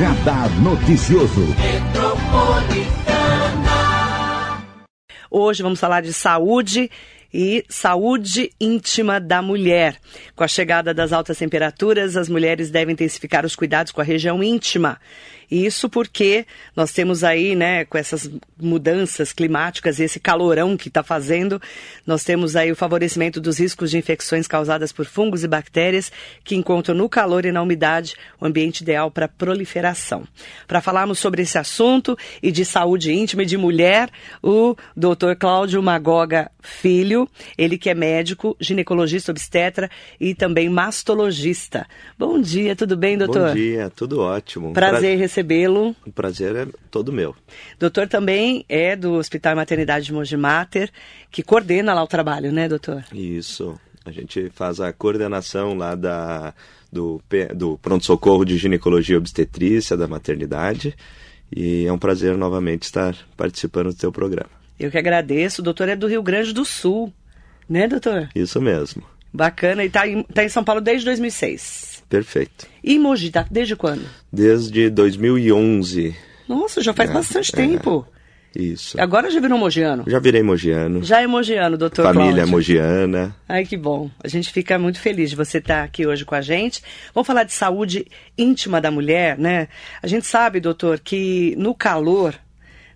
Radar Noticioso. Hoje vamos falar de saúde e saúde íntima da mulher. Com a chegada das altas temperaturas, as mulheres devem intensificar os cuidados com a região íntima. Isso porque nós temos aí, né, com essas mudanças climáticas e esse calorão que está fazendo, nós temos aí o favorecimento dos riscos de infecções causadas por fungos e bactérias que encontram no calor e na umidade o ambiente ideal para proliferação. Para falarmos sobre esse assunto e de saúde íntima e de mulher, o Dr. Cláudio Magoga Filho, ele que é médico, ginecologista obstetra e também mastologista. Bom dia, tudo bem, doutor? Bom dia, tudo ótimo. Prazer pra... recebê-lo. O prazer é todo meu. Doutor também é do Hospital Maternidade de Mogi Mater, que coordena lá o trabalho, né, doutor? Isso. A gente faz a coordenação lá da, do, do pronto-socorro de ginecologia e obstetrícia da maternidade. E é um prazer novamente estar participando do teu programa. Eu que agradeço. O doutor é do Rio Grande do Sul, né, doutor? Isso mesmo. Bacana. E está em, tá em São Paulo desde 2006. Perfeito. E Mogi, tá desde quando? Desde 2011. Nossa, já faz é, bastante é. tempo. Isso. Agora já virou mogiano? Já virei mogiano. Já é mogiano, doutor Família Cláudio. mogiana. Ai, que bom. A gente fica muito feliz de você estar aqui hoje com a gente. Vamos falar de saúde íntima da mulher, né? A gente sabe, doutor, que no calor,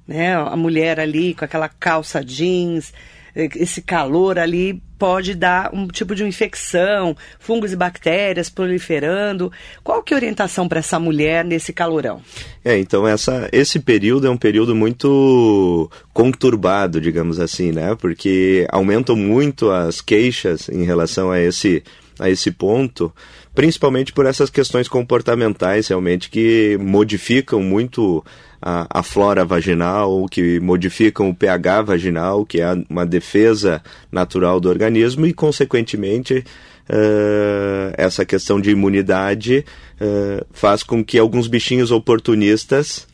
né, a mulher ali com aquela calça jeans, esse calor ali pode dar um tipo de infecção, fungos e bactérias proliferando. Qual que é a orientação para essa mulher nesse calorão? É, então essa, esse período é um período muito conturbado, digamos assim, né? Porque aumentam muito as queixas em relação a esse, a esse ponto principalmente por essas questões comportamentais realmente que modificam muito a, a, flora vaginal, que modificam o pH vaginal, que é uma defesa natural do organismo, e, consequentemente, uh, essa questão de imunidade uh, faz com que alguns bichinhos oportunistas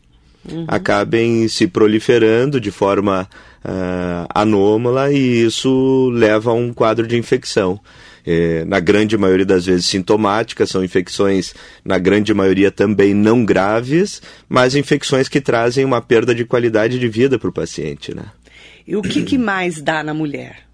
uhum. acabem se proliferando de forma uh, anômala e isso leva a um quadro de infecção é, na grande maioria das vezes sintomáticas, são infecções, na grande maioria também não graves, mas infecções que trazem uma perda de qualidade de vida para o paciente. Né? E o que, que mais dá na mulher?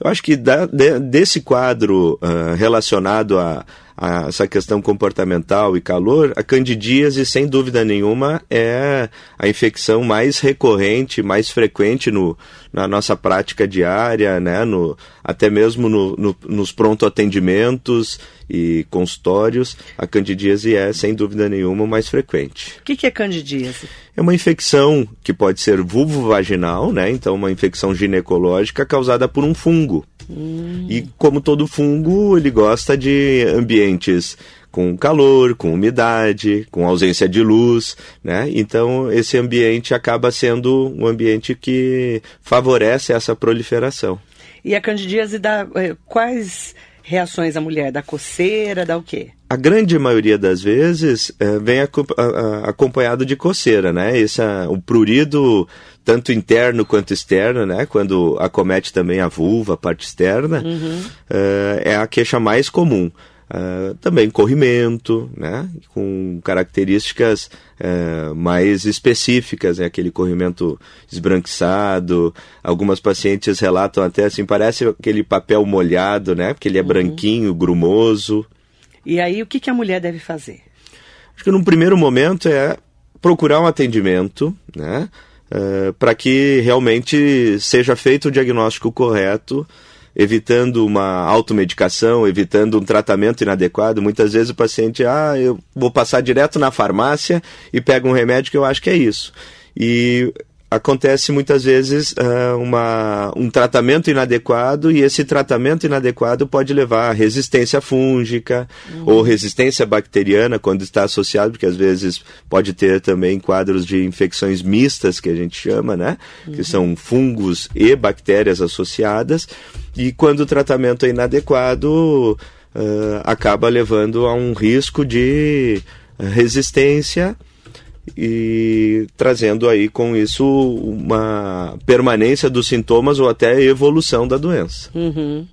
Eu acho que da, de, desse quadro uh, relacionado a, a, essa questão comportamental e calor, a candidíase, sem dúvida nenhuma, é a infecção mais recorrente, mais frequente no, na nossa prática diária, né? no, até mesmo no, no, nos pronto atendimentos e consultórios, a candidíase é, sem dúvida nenhuma, mais frequente. O que, que é candidíase? É uma infecção que pode ser vulvovaginal, né? Então, uma infecção ginecológica causada por um fungo. Hum. E como todo fungo, ele gosta de ambientes com calor, com umidade, com ausência de luz, né? Então esse ambiente acaba sendo um ambiente que favorece essa proliferação. E a candidíase dá eh, quais reações a mulher? Da coceira, da o quê? A grande maioria das vezes é, vem acompanhado de coceira, né? Esse, o prurido, tanto interno quanto externo, né? Quando acomete também a vulva, a parte externa, uhum. é, é a queixa mais comum. Uh, também corrimento, né, com características uh, mais específicas, né, aquele corrimento esbranquiçado. Algumas pacientes relatam até assim, parece aquele papel molhado, né, porque ele é uhum. branquinho, grumoso. E aí, o que, que a mulher deve fazer? Acho que num primeiro momento é procurar um atendimento, né, uh, para que realmente seja feito o diagnóstico correto evitando uma automedicação, evitando um tratamento inadequado. Muitas vezes o paciente, ah, eu vou passar direto na farmácia e pega um remédio que eu acho que é isso. E acontece muitas vezes uh, uma, um tratamento inadequado e esse tratamento inadequado pode levar a resistência fúngica uhum. ou resistência bacteriana quando está associado, porque às vezes pode ter também quadros de infecções mistas que a gente chama, né? Uhum. Que são fungos e bactérias associadas e quando o tratamento é inadequado uh, acaba levando a um risco de resistência e trazendo aí com isso uma permanência dos sintomas ou até evolução da doença. Uhum.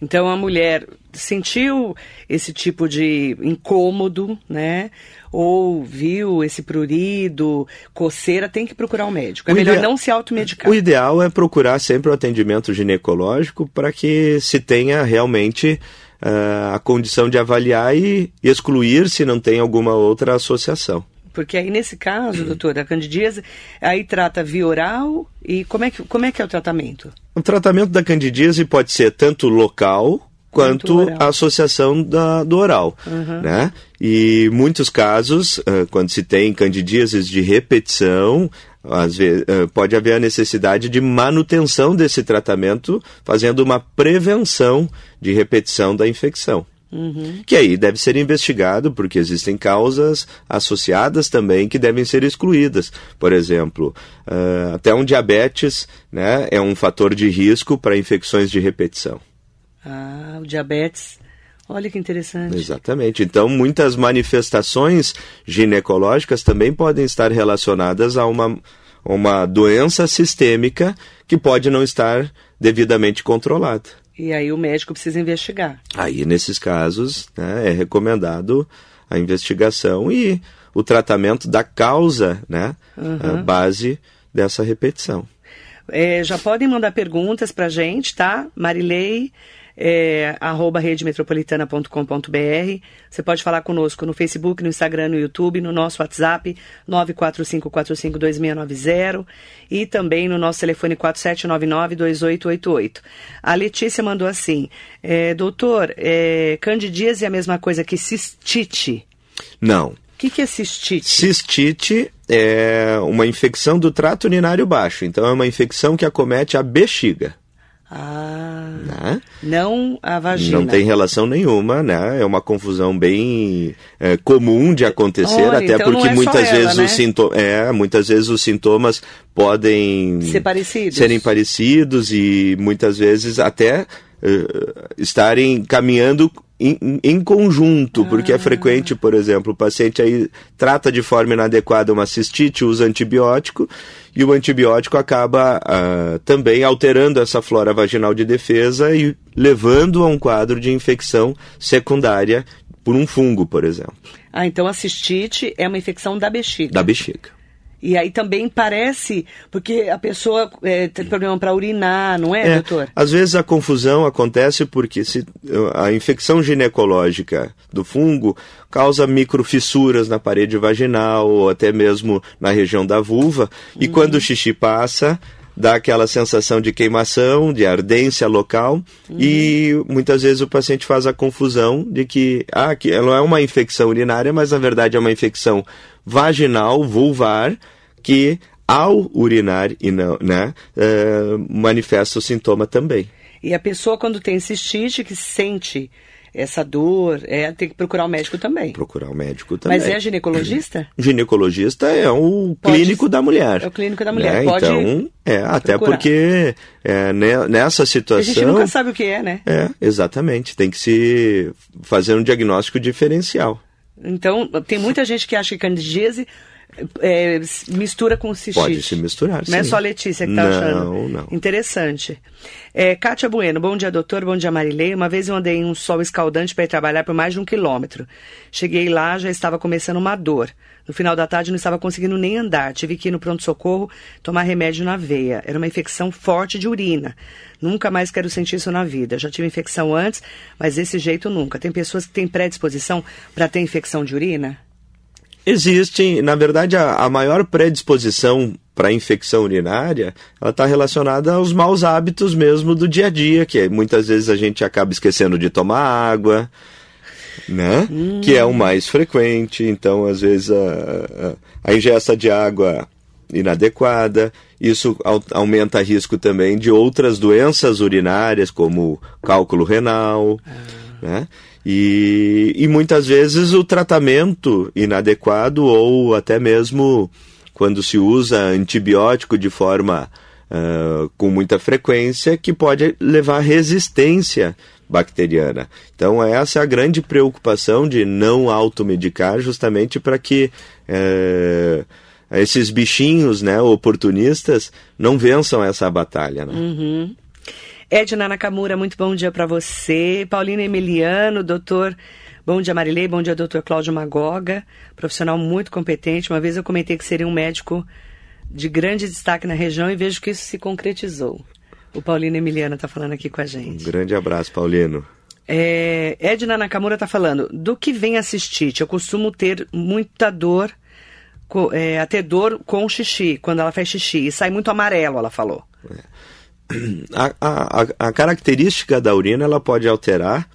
Então a mulher sentiu esse tipo de incômodo, né? Ou viu esse prurido, coceira, tem que procurar um médico. É O melhor não se automedicar. O ideal é procurar sempre o atendimento ginecológico para que se tenha realmente ah, a condição de avaliar e excluir se não tem alguma outra associação. Porque aí, nesse caso, doutora, a candidíase, aí trata via oral e como é que, como é, que é o tratamento? O tratamento da candidíase pode ser tanto local Quanto a associação da- do oral, né? E muitos casos, ah, quando se tem candidíases de repetição, às vezes, ah, pode haver a necessidade de manutenção desse tratamento, fazendo uma prevenção de repetição da infecção. Que aí deve ser investigado, porque existem causas associadas também que devem ser excluídas. Por exemplo, ah, até um diabetes né, é um fator de risco para infecções de repetição. Ah, o diabetes. Olha que interessante. Exatamente. Então, muitas manifestações ginecológicas também podem estar relacionadas a uma, uma doença sistêmica que pode não estar devidamente controlada. E aí o médico precisa investigar. Aí, nesses casos, né, é recomendado a investigação e o tratamento da causa, né, a base dessa repetição. É, já podem mandar perguntas pra gente, tá? Marilei, é, arroba redemetropolitana.com.br. Você pode falar conosco no Facebook, no Instagram, no YouTube, no nosso WhatsApp 945452690 e também no nosso telefone 47992888. A Letícia mandou assim, é, doutor, é, candidíase é a mesma coisa que cistite. Não. O que, que é cistite? Cistite é uma infecção do trato urinário baixo. Então, é uma infecção que acomete a bexiga. Ah, Né? não a vagina. Não tem relação nenhuma, né? É uma confusão bem é, comum de acontecer, Olha, até então porque é muitas ela, vezes né? os sintomas, é, muitas vezes os sintomas podem Ser parecidos. serem parecidos e muitas vezes até eh, estarem caminhando em, em conjunto, porque Ah. é frequente, por exemplo, o paciente aí trata de forma inadequada uma cistite, usa antibiótico e o antibiótico acaba ah, também alterando essa flora vaginal de defesa e levando a um quadro de infecção secundária por um fungo, por exemplo, Ah, então a cistite é uma infecção da bexiga. da bexiga. E aí também parece, porque a pessoa é, tem problema para urinar, não é, É, doutor? Às vezes a confusão acontece porque se, a infecção ginecológica do fungo causa microfissuras na parede vaginal ou até mesmo na região da vulva. E quando o xixi passa, dá aquela sensação de queimação, de ardência local. E muitas vezes o paciente faz a confusão de que, ah, que ela é uma infecção urinária, mas na verdade é uma infecção vaginal, vulvar, que ao urinar e não, né, eh, manifesta o sintoma também. E a pessoa, quando tem cistite, que sente essa dor, é, tem que procurar o médico também. Procurar o médico também. Mas é ginecologista? Ginecologista é o Pode- clínico da mulher. é o clínico da mulher, né? pode Então, é, até procurar. porque é, ne- nessa A situação. gente nunca sabe o que é, né? É, exatamente. Tem que se fazer um diagnóstico diferencial. Então, tem muita gente que acha que candidíase é, mistura com cistite. Pode se misturar, Não é só a Letícia que está Não, achando. não. Interessante. É, Kátia Bueno, bom dia, doutor. Bom dia, Marilei. Uma vez eu andei em um sol escaldante para ir trabalhar por mais de um quilômetro. Cheguei lá, já estava começando uma dor. No final da tarde não estava conseguindo nem andar. Tive que ir no pronto-socorro tomar remédio na veia. Era uma infecção forte de urina. Nunca mais quero sentir isso na vida. Já tive infecção antes, mas desse jeito nunca. Tem pessoas que têm predisposição para ter infecção de urina? Existem, na verdade, a, a maior predisposição para infecção urinária, ela está relacionada aos maus hábitos mesmo do dia a dia, que é, muitas vezes a gente acaba esquecendo de tomar água, né? Que é o mais frequente. Então, às vezes, a, a, a ingesta de água inadequada, isso au- aumenta risco também de outras doenças urinárias, como cálculo renal, né? E, e muitas vezes o tratamento inadequado ou até mesmo quando se usa antibiótico de forma ah, com muita frequência, que pode levar resistência bacteriana. Então essa é a grande preocupação de não automedicar, justamente para que eh, esses bichinhos, né, oportunistas, não vençam essa batalha. Né? Uhum. Edna Nakamura, muito bom dia para você. Paulina Emiliano, doutor. Bom dia, Marilei. Bom dia, doutor Cláudio Magoga. Profissional muito competente. Uma vez eu comentei que seria um médico de grande destaque na região e vejo que isso se concretizou. O Paulino Emiliano está falando aqui com a gente. Um grande abraço, Paulino. É, Edna Nakamura está falando, do que vem a cistite? Eu costumo ter muita dor, é, a ter dor com xixi, quando ela faz xixi, e sai muito amarelo, ela falou. É. A, a, a característica da urina ela pode alterar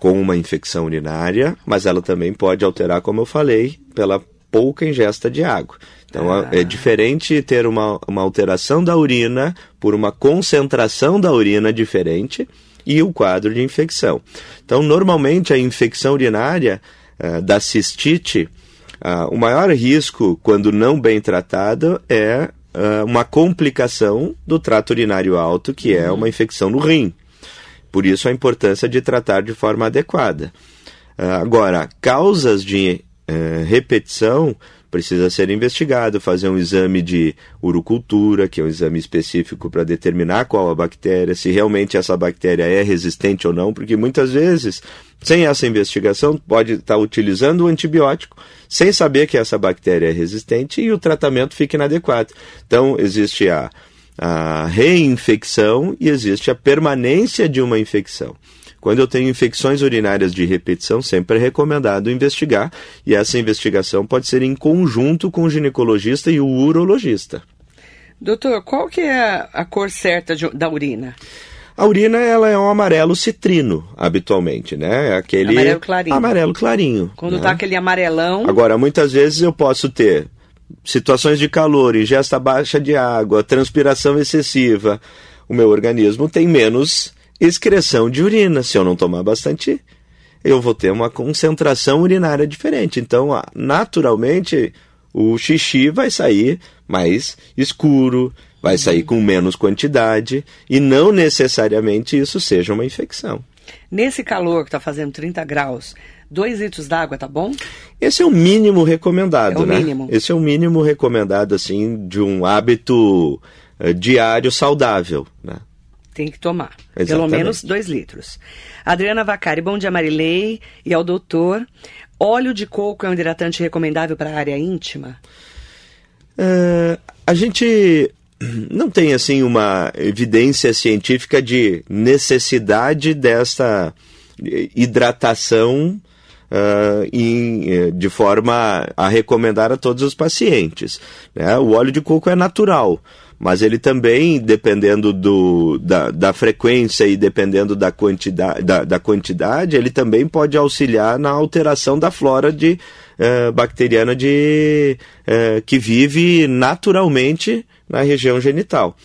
com uma infecção urinária, mas ela também pode alterar, como eu falei, pela pouca ingesta de água. Então ah. é diferente ter uma, uma alteração da urina por uma concentração da urina diferente e o quadro de infecção. Então, normalmente a infecção urinária uh, da cistite, uh, o maior risco, quando não bem tratado, é uh, uma complicação do trato urinário alto, que é uma infecção no rim. Por isso a importância de tratar de forma adequada. agora, causas de repetição precisa ser investigado, fazer um exame de urocultura, que é um exame específico para determinar qual a bactéria, se realmente essa bactéria é resistente ou não, porque muitas vezes, sem essa investigação, pode estar tá utilizando o antibiótico sem saber que essa bactéria é resistente e o tratamento fica inadequado. Então, existe a, a reinfecção e existe a permanência de uma infecção. Quando eu tenho infecções urinárias de repetição, sempre é recomendado investigar, e essa investigação pode ser em conjunto com o ginecologista e o urologista. Doutor, qual que é a cor certa de, da urina? A urina ela é um amarelo citrino, habitualmente, né? É aquele amarelo clarinho. Amarelo clarinho. Quando né? tá aquele amarelão. Agora, muitas vezes eu posso ter situações de calor, ingesta baixa de água, transpiração excessiva. O meu organismo tem menos excreção de urina. Se eu não tomar bastante, eu vou ter uma concentração urinária diferente. Então, naturalmente, o xixi vai sair mais escuro, vai sair com menos quantidade e não necessariamente isso seja uma infecção. Nesse calor que está fazendo 30 graus, 2 litros d'água tá bom? Esse é o mínimo recomendado, é o né? Mínimo. Esse é o mínimo recomendado, assim, de um hábito uh, diário saudável, né? Tem que tomar. Exatamente. Pelo menos dois litros. Adriana Vacari, bom dia, Marilei e ao doutor. Óleo de coco é um hidratante recomendável para a área íntima? Uh, a gente não tem assim uma evidência científica de necessidade dessa hidratação uh, em, de forma a recomendar a todos os pacientes. Né? O óleo de coco é natural mas ele também, dependendo do, da, da frequência e dependendo da quantidade, da, da, quantidade, ele também pode auxiliar na alteração da flora de, uh, bacteriana de, uh, que vive naturalmente na região genital.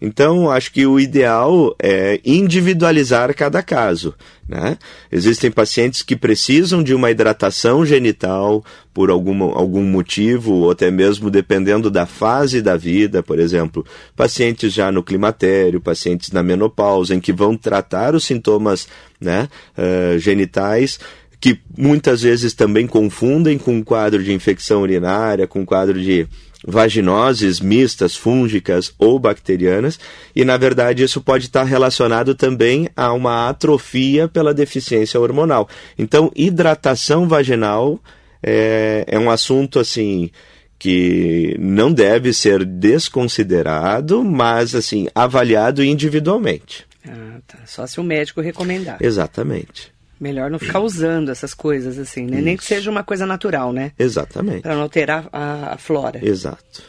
Então, acho que o ideal é individualizar cada caso. Né? Existem pacientes que precisam de uma hidratação genital por algum, algum motivo, ou até mesmo dependendo da fase da vida, por exemplo, pacientes já no climatério, pacientes na menopausa, em que vão tratar os sintomas né, uh, genitais que muitas vezes também confundem com um quadro de infecção urinária, com um quadro de vaginoses mistas, fúngicas ou bacterianas, e na verdade isso pode estar relacionado também a uma atrofia pela deficiência hormonal. Então, hidratação vaginal é, é um assunto assim que não deve ser desconsiderado, mas assim avaliado individualmente. Ah, tá. Só se o médico recomendar. Exatamente. Melhor não ficar usando essas coisas assim, né? Nem que seja uma coisa natural, né? Exatamente. Para não alterar a, a, flora. Exato.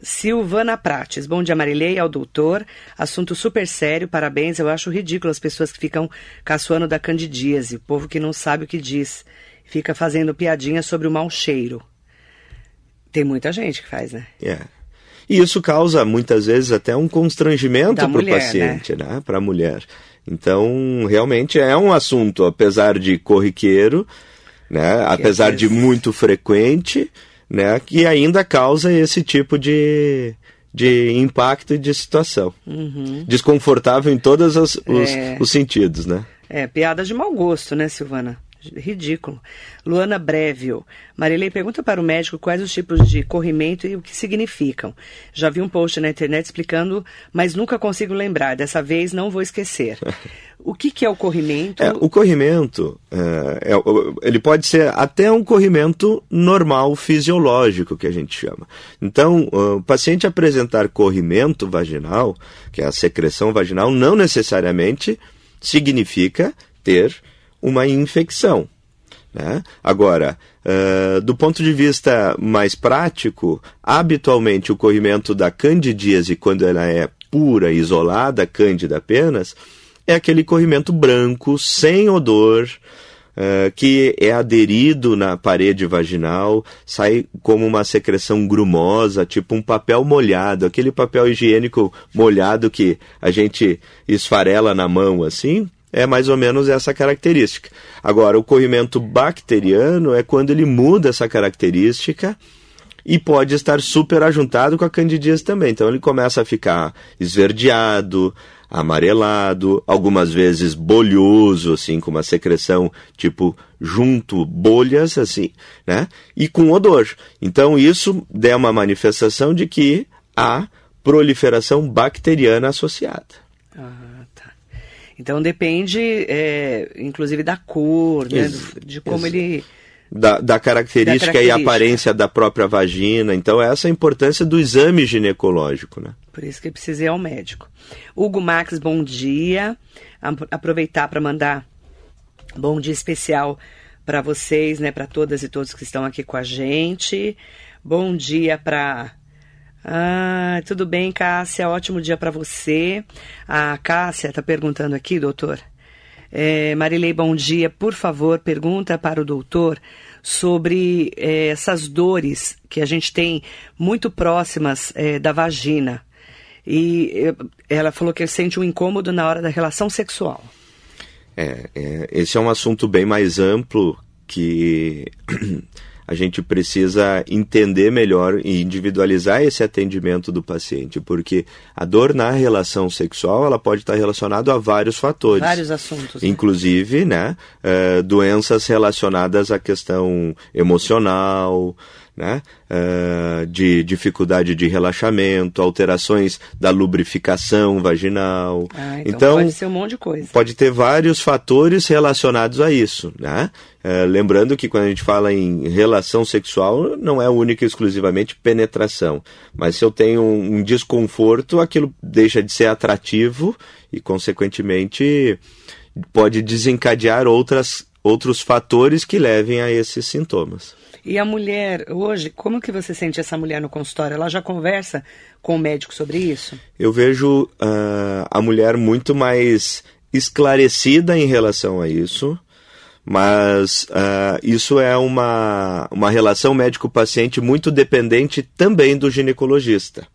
Silvana Prates, bom dia Marilei, ao doutor. Assunto super sério, parabéns. Eu acho ridículo as pessoas que ficam caçoando da candidíase, o povo que não sabe o que diz, fica fazendo piadinha sobre o mau cheiro. Tem muita gente que faz, né? É. E isso causa muitas vezes até um constrangimento para o paciente, né? né? Para a mulher. Então, realmente é um assunto, apesar de corriqueiro, né, apesar de muito frequente, né, que ainda causa esse tipo de, de impacto e de situação. Uhum. Desconfortável em todos os, é. os, sentidos, né? É, piada de mau gosto, né, Silvana? Ridículo. Luana Brevio. Marilei pergunta para o médico quais os tipos de corrimento e o que significam. Já vi um post na internet explicando, mas nunca consigo lembrar. Dessa vez não vou esquecer. O que, que é o corrimento? É, o corrimento, é, é, ele pode ser até um corrimento normal, fisiológico, que a gente chama. Então, o paciente apresentar corrimento vaginal, que é a secreção vaginal, não necessariamente significa ter uma infecção. Né? Agora, uh, do ponto de vista mais prático, habitualmente o corrimento da candidíase, quando ela é pura, isolada, cândida apenas, é aquele corrimento branco, sem odor, uh, que é aderido na parede vaginal, sai como uma secreção grumosa, tipo um papel molhado, aquele papel higiênico molhado que a gente esfarela na mão assim é mais ou menos essa característica. Agora, o corrimento bacteriano é quando ele muda essa característica e pode estar super ajuntado com a candidíase também. Então ele começa a ficar esverdeado, amarelado, algumas vezes bolhoso, assim, com uma secreção tipo junto bolhas, assim, né? E com odor. Então isso é uma manifestação de que há proliferação bacteriana associada. Uhum. Então depende, é, inclusive, da cor, né, de como ele. Da, da, característica da, característica e aparência da própria vagina. Então, essa é a importância do exame ginecológico, né? Por isso que precisa ir ao médico. Hugo Max, bom dia. Aproveitar para mandar bom dia especial para vocês, né? Para todas e todos que estão aqui com a gente. Bom dia para ah, tudo bem, Cássia. Ótimo dia para você. A Cássia está perguntando aqui, doutor. É, Marilei, bom dia. Por favor, pergunta para o doutor sobre é, essas dores que a gente tem muito próximas é, da vagina. E é, ela falou que sente um incômodo na hora da relação sexual. É, é esse é um assunto bem mais amplo que a gente precisa entender melhor e individualizar esse atendimento do paciente, porque a dor na relação sexual ela pode estar relacionada a vários fatores. Vários assuntos. Né? Inclusive, né, uh, doenças relacionadas à questão emocional, né? Uh, de dificuldade de relaxamento, alterações da lubrificação vaginal. Ah, então, então, pode ser um monte de coisa. Pode ter vários fatores relacionados a isso, né? Uh, lembrando que quando a gente fala em relação sexual, não é única e exclusivamente penetração. Mas se eu tenho um, um desconforto, aquilo deixa de ser atrativo e, consequentemente, pode desencadear outras, outros fatores que levem a esses sintomas. E a mulher, hoje, como que você sente essa mulher no consultório? Ela já conversa com o médico sobre isso? Eu vejo uh, a mulher muito mais esclarecida em relação a isso, mas uh, isso é uma, uma relação médico-paciente muito dependente também do ginecologista.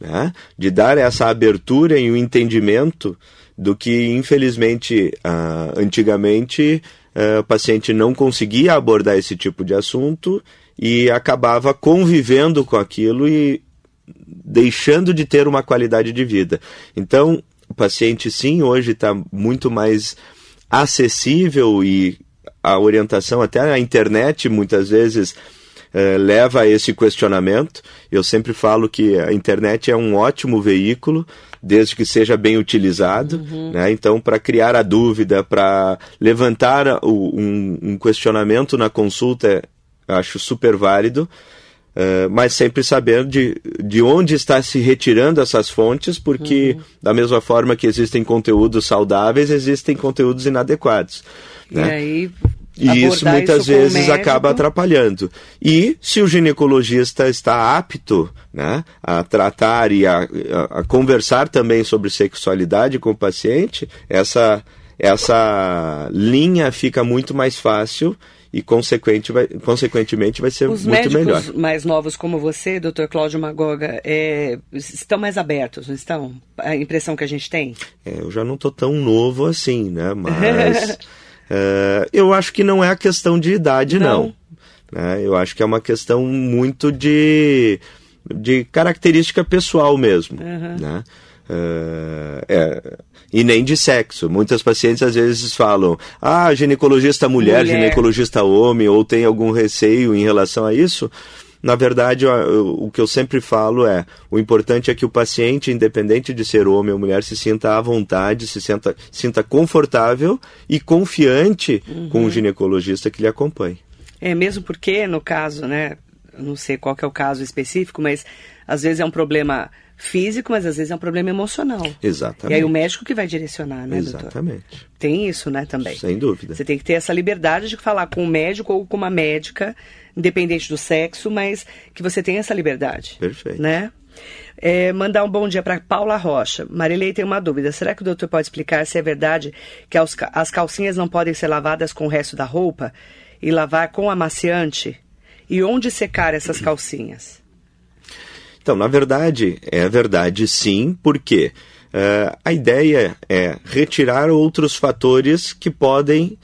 Né? De dar essa abertura e o um entendimento do que, infelizmente, uh, antigamente o paciente não conseguia abordar esse tipo de assunto e acabava convivendo com aquilo e deixando de ter uma qualidade de vida. Então, o paciente, sim, hoje está muito mais acessível e a orientação, até a internet, muitas vezes. Uh, leva a esse questionamento. Eu sempre falo que a internet é um ótimo veículo desde que seja bem utilizado. Uhum. Né? Então, para criar a dúvida, para levantar o, um, um, questionamento na consulta, acho super válido. Uh, mas sempre sabendo de, de onde está se retirando essas fontes, porque uhum. da mesma forma que existem conteúdos saudáveis, existem conteúdos inadequados. Né? E aí e isso muitas isso vezes acaba atrapalhando. E se o ginecologista está apto né, a tratar e a, a, a conversar também sobre sexualidade com o paciente, essa, essa linha fica muito mais fácil e consequente vai, consequentemente vai ser Os muito melhor. Os mais novos como você, Dr. Cláudio Magoga, é, estão mais abertos, não estão? A impressão que a gente tem? É, eu já não estou tão novo assim, né? Mas Uh, eu acho que não é a questão de idade, não. não. Né? Eu acho que é uma questão muito de, de característica pessoal mesmo. Uhum. Né? Uh, é, e nem de sexo. Muitas pacientes às vezes falam: ah, ginecologista mulher, mulher, ginecologista homem, ou tem algum receio em relação a isso. Na verdade, o que eu sempre falo é: o importante é que o paciente, independente de ser homem ou mulher, se sinta à vontade, se sinta, sinta confortável e confiante uhum. com o ginecologista que lhe acompanhe. É, mesmo porque, no caso, né? Não sei qual é o caso específico, mas às vezes é um problema físico, mas às vezes é um problema emocional. Exatamente. E aí o médico que vai direcionar, né, Exatamente. Doutor? Tem isso, né, também. Sem dúvida. Você tem que ter essa liberdade de falar com um médico ou com uma médica, independente do sexo, mas que você tenha essa liberdade. Perfeito. Né? É, mandar um bom dia para Paula Rocha. Marilei tem uma dúvida. Será que o doutor pode explicar se é verdade que as calcinhas não podem ser lavadas com o resto da roupa e lavar com amaciante? E onde secar essas calcinhas? Então, na verdade, é verdade sim, porque uh, a ideia é retirar outros fatores que podem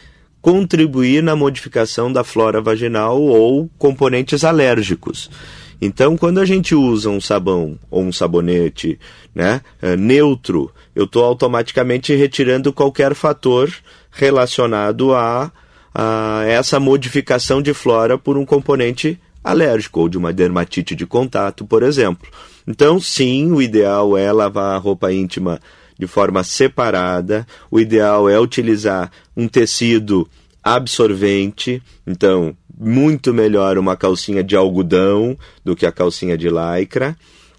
contribuir na modificação da flora vaginal ou componentes alérgicos. Então, quando a gente usa um sabão ou um sabonete né, uh, neutro, eu estou automaticamente retirando qualquer fator relacionado a, a essa modificação de flora por um componente alérgico ou de uma dermatite de contato, por exemplo. Então, sim, o ideal é lavar a roupa íntima de forma separada. O ideal é utilizar um tecido absorvente. Então, muito melhor uma calcinha de algodão do que a calcinha de lycra.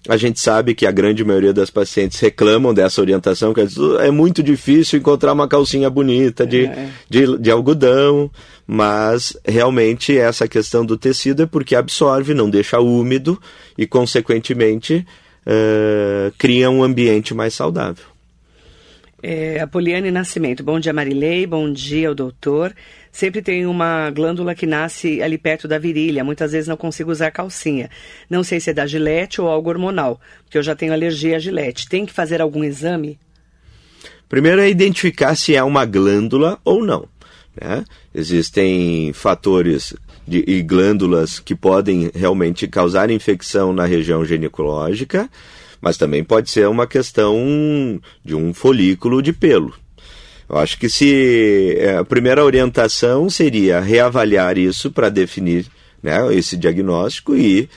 A gente sabe que a grande maioria das pacientes reclamam dessa orientação, que é muito difícil encontrar uma calcinha bonita de, é. de, de, algodão, mas realmente essa questão do tecido é porque absorve, não deixa úmido e, consequentemente, uh, cria um ambiente mais saudável. É, a Poliane Nascimento. Bom dia, Marilei. Bom dia, o doutor. Sempre tem uma glândula que nasce ali perto da virilha. Muitas vezes não consigo usar calcinha. Não sei se é da gilete ou algo hormonal, porque eu já tenho alergia à gilete. Tem que fazer algum exame? Primeiro é identificar se é uma glândula ou não. Né? Existem fatores de, e glândulas que podem realmente causar infecção na região ginecológica mas também pode ser uma questão de um folículo de pelo. Eu acho que se é, a primeira orientação seria reavaliar isso para definir né, esse diagnóstico e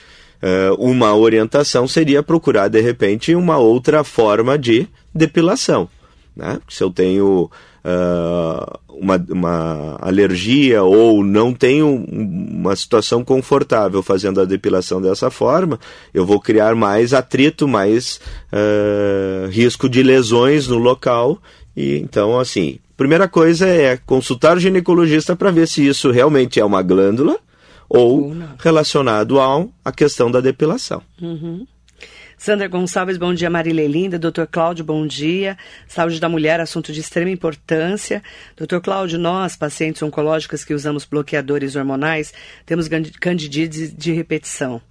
uh, uma orientação seria procurar de repente uma outra forma de depilação. Né? Se eu tenho uh, uma, uma alergia ou não tenho uma situação confortável fazendo a depilação dessa forma, eu vou criar mais atrito, mais uh, risco de lesões no local. E então, assim, primeira coisa é consultar o ginecologista para ver se isso realmente é uma glândula ou relacionado a, a questão da depilação. Uhum. Sandra Gonçalves, bom dia. Marília Linda. Doutor Cláudio, bom dia. Saúde da mulher, assunto de extrema importância. Doutor Cláudio, nós, pacientes oncológicos que usamos bloqueadores hormonais, temos candidíase de repetição.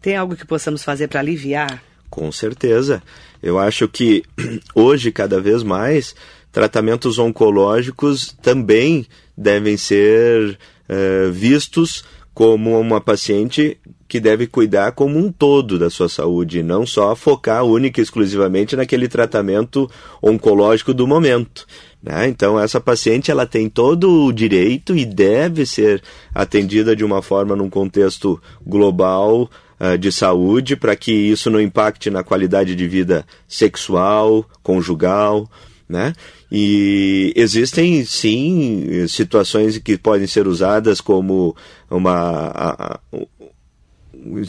Tem algo que possamos fazer para aliviar? Com certeza. Eu acho que hoje, cada vez mais, tratamentos oncológicos também devem ser uh, vistos como uma paciente que deve cuidar como um todo da sua saúde, não só focar única e exclusivamente naquele tratamento oncológico do momento. Né? Então essa paciente ela tem todo o direito e deve ser atendida de uma forma num contexto global uh, de saúde para que isso não impacte na qualidade de vida sexual, conjugal, né? E existem sim situações que podem ser usadas como uma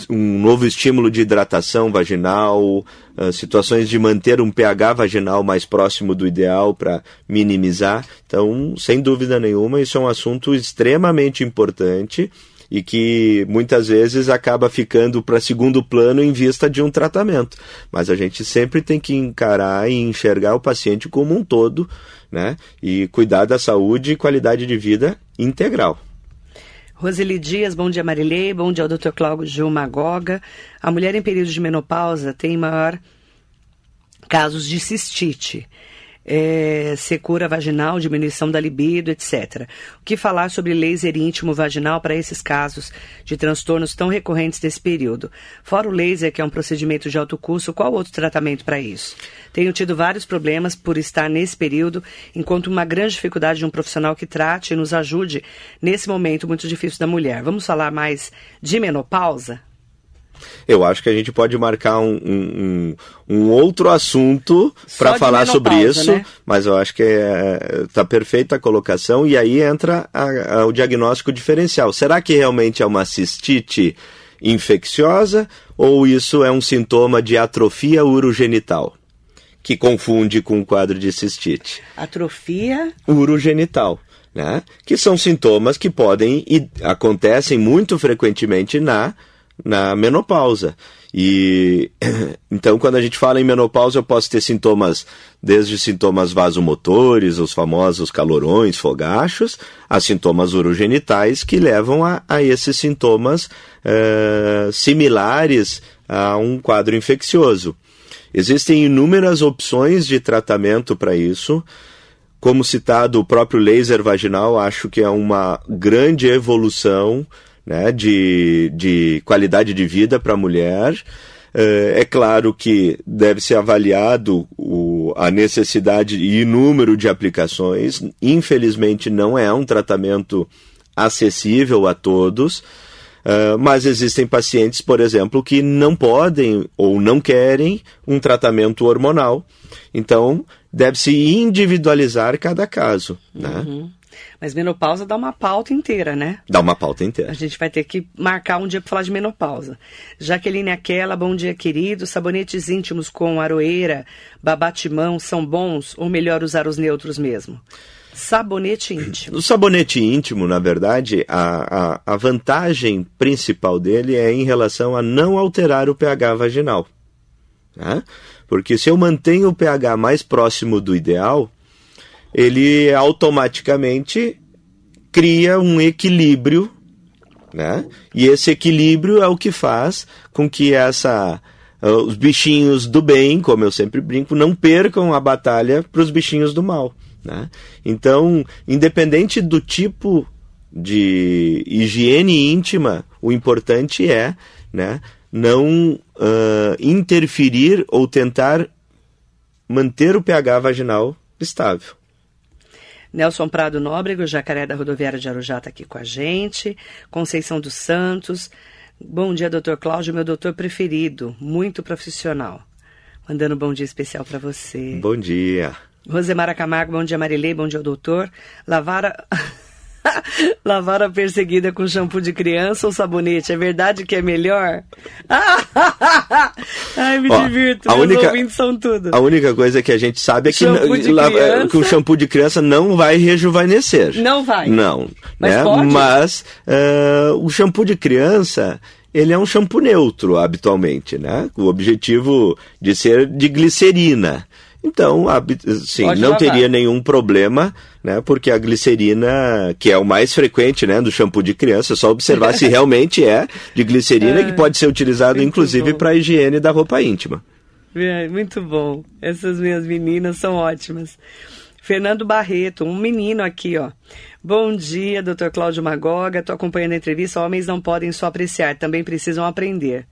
um novo estímulo de hidratação vaginal, uh, situações de manter um pH vaginal mais próximo do ideal para minimizar. Então, sem dúvida nenhuma, isso é um assunto extremamente importante e que muitas vezes acaba ficando para segundo plano em vista de um tratamento. Mas a gente sempre tem que encarar e enxergar o paciente como um todo, né? E cuidar da saúde e qualidade de vida integral. Roseli Dias, bom dia Marilei, bom dia ao Dr. Cláudio Magoga. A mulher em período de menopausa tem maior casos de cistite. É, secura vaginal, diminuição da libido, etc. O que falar sobre laser íntimo vaginal para esses casos de transtornos tão recorrentes desse período? Fora o laser, que é um procedimento de alto custo, qual outro tratamento para isso? Tenho tido vários problemas por estar nesse período, enquanto uma grande dificuldade de um profissional que trate e nos ajude nesse momento muito difícil da mulher. Vamos falar mais de menopausa? Eu acho que a gente pode marcar um, um, um outro assunto para falar sobre isso, né? mas eu acho que está é, perfeita a colocação e aí entra a, a, o diagnóstico diferencial. Será que realmente é uma cistite infecciosa ou isso é um sintoma de atrofia urogenital? Que confunde com o quadro de cistite. Atrofia? Urogenital. Né? Que são sintomas que podem e acontecem muito frequentemente na na menopausa. E então, quando a gente fala em menopausa, eu posso ter sintomas, desde sintomas vasomotores, os famosos calorões, fogachos, a sintomas urogenitais que levam a, a esses sintomas uh, similares a um quadro infeccioso. Existem inúmeras opções de tratamento para isso. Como citado, o próprio laser vaginal acho que é uma grande evolução né, de, de qualidade de vida para a mulher. É, é claro que deve ser avaliado o, a necessidade e número de aplicações. Infelizmente, não é um tratamento acessível a todos. Uh, mas existem pacientes, por exemplo, que não podem ou não querem um tratamento hormonal. Então, deve-se individualizar cada caso. Né? Uhum. Mas menopausa dá uma pauta inteira, né? Dá uma pauta inteira. A gente vai ter que marcar um dia para falar de menopausa. Jaqueline Aquela, bom dia, querido. Sabonetes íntimos com aroeira, babatimão são bons ou melhor usar os neutros mesmo? Sabonete íntimo. O sabonete íntimo, na verdade, a, a, a vantagem principal dele é em relação a não alterar o pH vaginal. Né? Porque se eu mantenho o pH mais próximo do ideal, ele automaticamente cria um equilíbrio, né? E esse equilíbrio é o que faz com que essa uh, os bichinhos do bem, como eu sempre brinco, não percam a batalha para os bichinhos do mal, né? Então, independente do tipo de higiene íntima, o importante é, né, não uh, interferir ou tentar manter o pH vaginal estável. Nelson Prado Nóbrego, Jacaré da Rodoviária de Arujá, está aqui com a gente. Conceição dos Santos. Bom dia, doutor Cláudio, meu doutor preferido, muito profissional. Mandando um bom dia especial para você. Bom dia. Rosemara Camargo, bom dia, Marilei, bom dia, doutor. Lavara. Lavar a perseguida com shampoo de criança ou sabonete? É verdade que é melhor? Ai, me Ó, divirto. A única, ouvintes são tudo. A única coisa que a gente sabe é que, criança, que o shampoo de criança não vai rejuvenescer. Não vai. Não. Mas, né? pode? Mas uh, o shampoo de criança ele é um shampoo neutro habitualmente, né? O objetivo de ser de glicerina. Então, sim, Pode não lavar. teria nenhum problema, né? Porque a glicerina, que é o mais frequente, né, do shampoo de criança, é só observar se realmente é de glicerina, é, que pode ser utilizado inclusive para a higiene da roupa íntima. É, muito bom. Essas minhas meninas são ótimas. Fernando Barreto, um menino aqui, ó. Bom dia, Dr. Cláudio Magoga. Estou acompanhando a entrevista. Homens não podem só apreciar, também precisam aprender.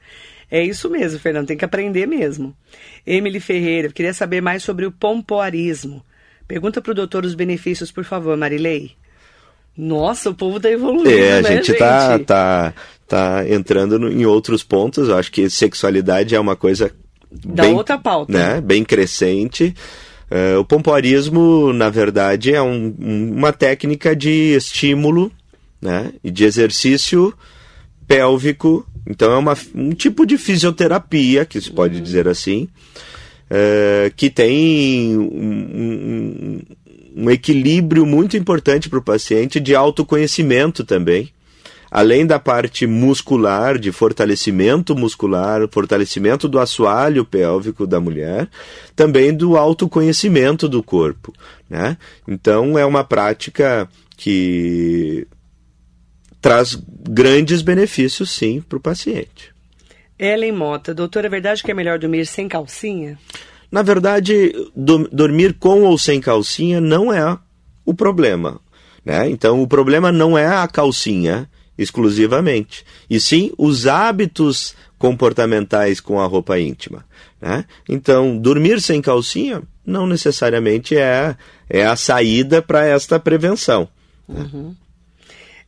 É isso mesmo, Fernando, tem que aprender mesmo. Emily Ferreira, queria saber mais sobre o pompoarismo. Pergunta para o doutor os benefícios, por favor, Marilei. Nossa, o povo está evoluindo, é, a né, gente, está tá, tá entrando no, em outros pontos. Eu acho que sexualidade é uma coisa da bem, outra pauta. Né, bem crescente. Uh, o pompoarismo, na verdade, é um, uma técnica de estímulo né, e de exercício pélvico então é uma, um tipo de fisioterapia, que se pode uhum. dizer assim, é, que tem um, um, um equilíbrio muito importante para o paciente de autoconhecimento também. Além da parte muscular, de fortalecimento muscular, fortalecimento do assoalho pélvico da mulher, também do autoconhecimento do corpo. Né? Então é uma prática que traz grandes benefícios, sim, para o paciente. Ellen Mota, doutor, é verdade que é melhor dormir sem calcinha? Na verdade, do, dormir com ou sem calcinha não é o problema. Né? Então, o problema não é a calcinha exclusivamente, e sim os hábitos comportamentais com a roupa íntima. Né? Então, dormir sem calcinha não necessariamente é, é a saída para esta prevenção. Uhum.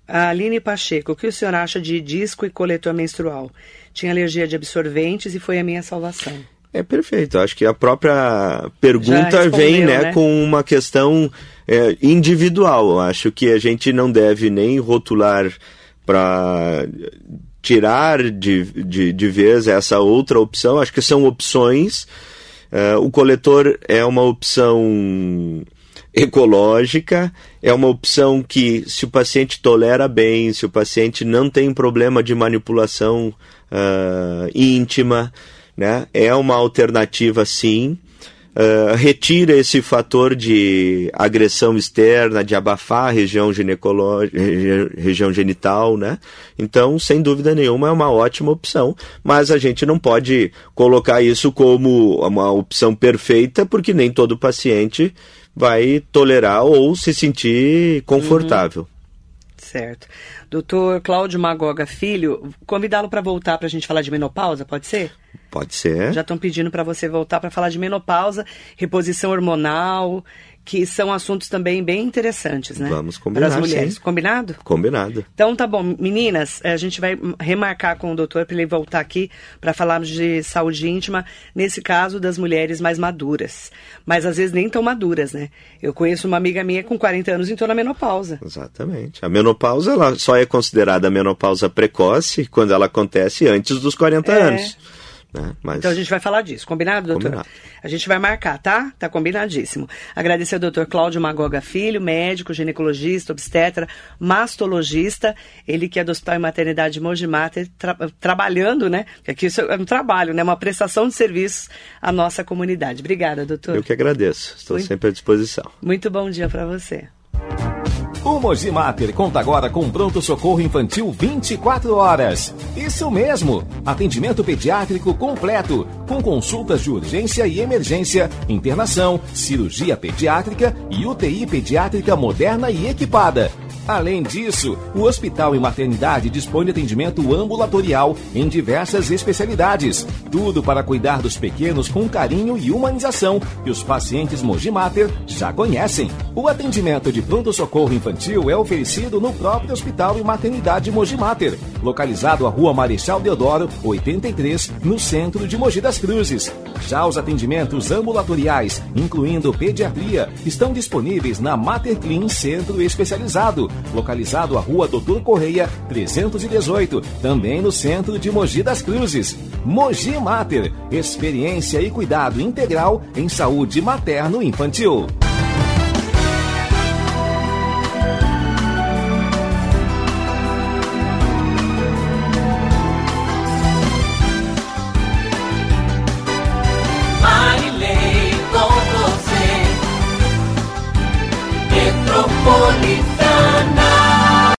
A Aline Pacheco, o que o senhor acha de disco e coletor menstrual? Tinha alergia de absorventes e foi a minha salvação. É perfeito. Acho que a própria pergunta vem né, né, com uma questão é, individual. Acho que a gente não deve nem rotular para tirar de, de, de vez essa outra opção. Acho que são opções. Uh, o coletor é uma opção ecológica, é uma opção que, se o paciente tolera bem, se o paciente não tem problema de manipulação uh, íntima, né, é uma alternativa sim. Uh, retira esse fator de agressão externa, de abafar a região ginecológica, região genital, né? Então, sem dúvida nenhuma, é uma ótima opção, mas a gente não pode colocar isso como uma opção perfeita, porque nem todo paciente vai tolerar ou se sentir confortável. Uhum. Certo. Doutor Cláudio Magoga Filho, convidá-lo para voltar para a gente falar de menopausa, pode ser? Pode ser. Já estão pedindo para você voltar para falar de menopausa, reposição hormonal, que são assuntos também bem interessantes, né? Vamos combinar, Para as mulheres. Sim. Combinado? Combinado. Então tá bom. Meninas, a gente vai remarcar com o doutor para ele voltar aqui para falarmos de saúde íntima, nesse caso das mulheres mais maduras. Mas às vezes nem tão maduras, né? Eu conheço uma amiga minha com 40 anos e entrou na menopausa. Exatamente. A menopausa ela só é considerada menopausa precoce quando ela acontece antes dos 40 é. anos. Né? Mas... Então a gente vai falar disso, combinado, doutor? Combinado. A gente vai marcar, tá? Tá combinadíssimo. Agradecer ao doutor Cláudio Magoga Filho, médico, ginecologista, obstetra, mastologista, ele que é do Hospital e Maternidade Mogi Mater, tra trabalhando, né? Porque aqui isso é um trabalho, né? Uma prestação de serviços à nossa comunidade. Obrigada, doutor. Eu que agradeço. Estou Muito... sempre à disposição. Muito bom dia para você. O Mogi Mater conta agora com pronto-socorro infantil 24 horas. Isso mesmo! Atendimento pediátrico completo, com consultas de urgência e emergência, internação, cirurgia pediátrica e UTI pediátrica moderna e equipada. Além disso, o Hospital e Maternidade dispõe de atendimento ambulatorial em diversas especialidades. Tudo para cuidar dos pequenos com carinho e humanização que os pacientes Mogimater já conhecem. O atendimento de pronto-socorro infantil é oferecido no próprio Hospital e Maternidade Mogimater, localizado à Rua Marechal Deodoro, 83, no centro de Mogi das Cruzes. Já os atendimentos ambulatoriais, incluindo pediatria, estão disponíveis na Mater Clean Centro Especializado localizado à Rua Doutor Correia, 318, também no centro de Mogi das Cruzes. Mogi Mater, experiência e cuidado integral em saúde materno-infantil.